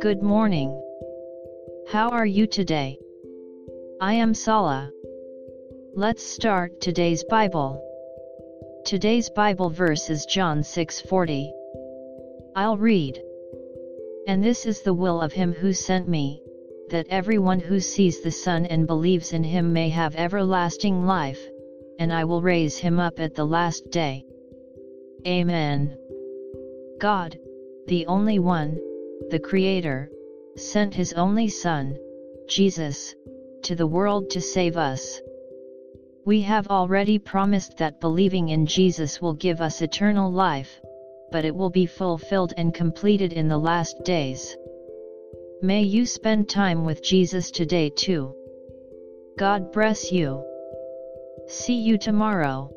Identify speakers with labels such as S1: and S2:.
S1: Good morning. How are you today? I am Sala. Let's start today's Bible. Today's Bible verse is John 6:40. I'll read. And this is the will of him who sent me, that everyone who sees the Son and believes in him may have everlasting life, and I will raise him up at the last day. Amen. God, the only one, the Creator, sent His only Son, Jesus, to the world to save us. We have already promised that believing in Jesus will give us eternal life, but it will be fulfilled and completed in the last days. May you spend time with Jesus today too. God bless you. See you tomorrow.